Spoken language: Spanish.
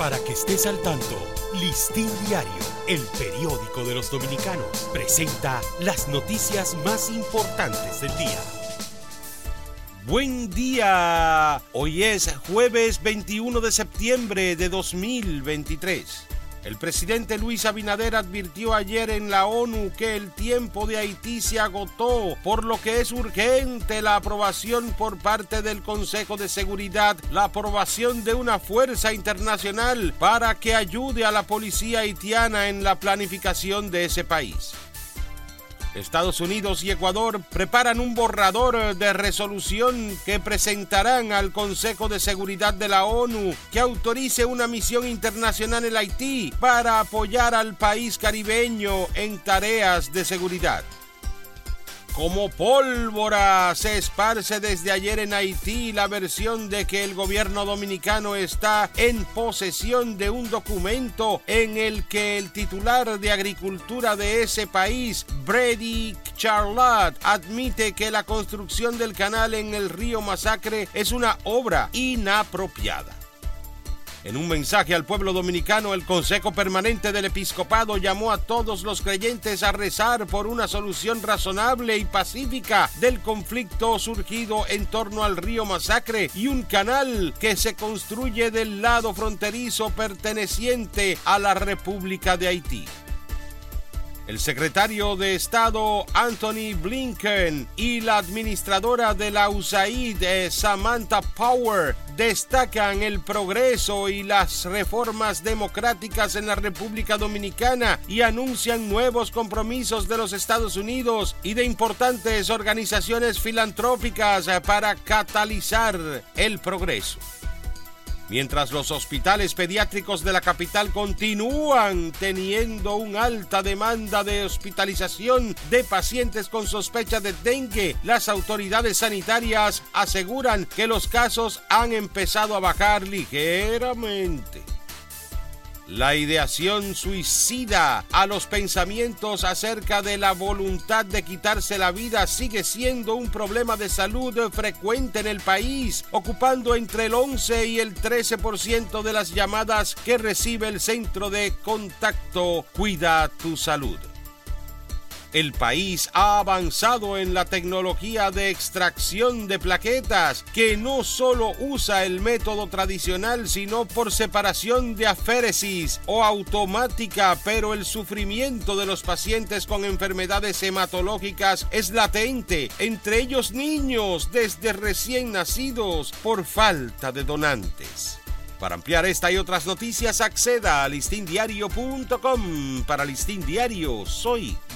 Para que estés al tanto, Listín Diario, el periódico de los dominicanos, presenta las noticias más importantes del día. Buen día. Hoy es jueves 21 de septiembre de 2023. El presidente Luis Abinader advirtió ayer en la ONU que el tiempo de Haití se agotó, por lo que es urgente la aprobación por parte del Consejo de Seguridad, la aprobación de una fuerza internacional para que ayude a la policía haitiana en la planificación de ese país. Estados Unidos y Ecuador preparan un borrador de resolución que presentarán al Consejo de Seguridad de la ONU que autorice una misión internacional en Haití para apoyar al país caribeño en tareas de seguridad. Como pólvora se esparce desde ayer en Haití la versión de que el gobierno dominicano está en posesión de un documento en el que el titular de agricultura de ese país, Brady Charlotte, admite que la construcción del canal en el río Masacre es una obra inapropiada. En un mensaje al pueblo dominicano, el Consejo Permanente del Episcopado llamó a todos los creyentes a rezar por una solución razonable y pacífica del conflicto surgido en torno al río Masacre y un canal que se construye del lado fronterizo perteneciente a la República de Haití. El secretario de Estado Anthony Blinken y la administradora de la USAID Samantha Power destacan el progreso y las reformas democráticas en la República Dominicana y anuncian nuevos compromisos de los Estados Unidos y de importantes organizaciones filantrópicas para catalizar el progreso. Mientras los hospitales pediátricos de la capital continúan teniendo una alta demanda de hospitalización de pacientes con sospecha de dengue, las autoridades sanitarias aseguran que los casos han empezado a bajar ligeramente. La ideación suicida a los pensamientos acerca de la voluntad de quitarse la vida sigue siendo un problema de salud frecuente en el país, ocupando entre el 11 y el 13% de las llamadas que recibe el centro de contacto Cuida tu salud. El país ha avanzado en la tecnología de extracción de plaquetas, que no solo usa el método tradicional, sino por separación de aféresis o automática, pero el sufrimiento de los pacientes con enfermedades hematológicas es latente, entre ellos niños desde recién nacidos por falta de donantes. Para ampliar esta y otras noticias, acceda a listindiario.com. Para Listín Diario, soy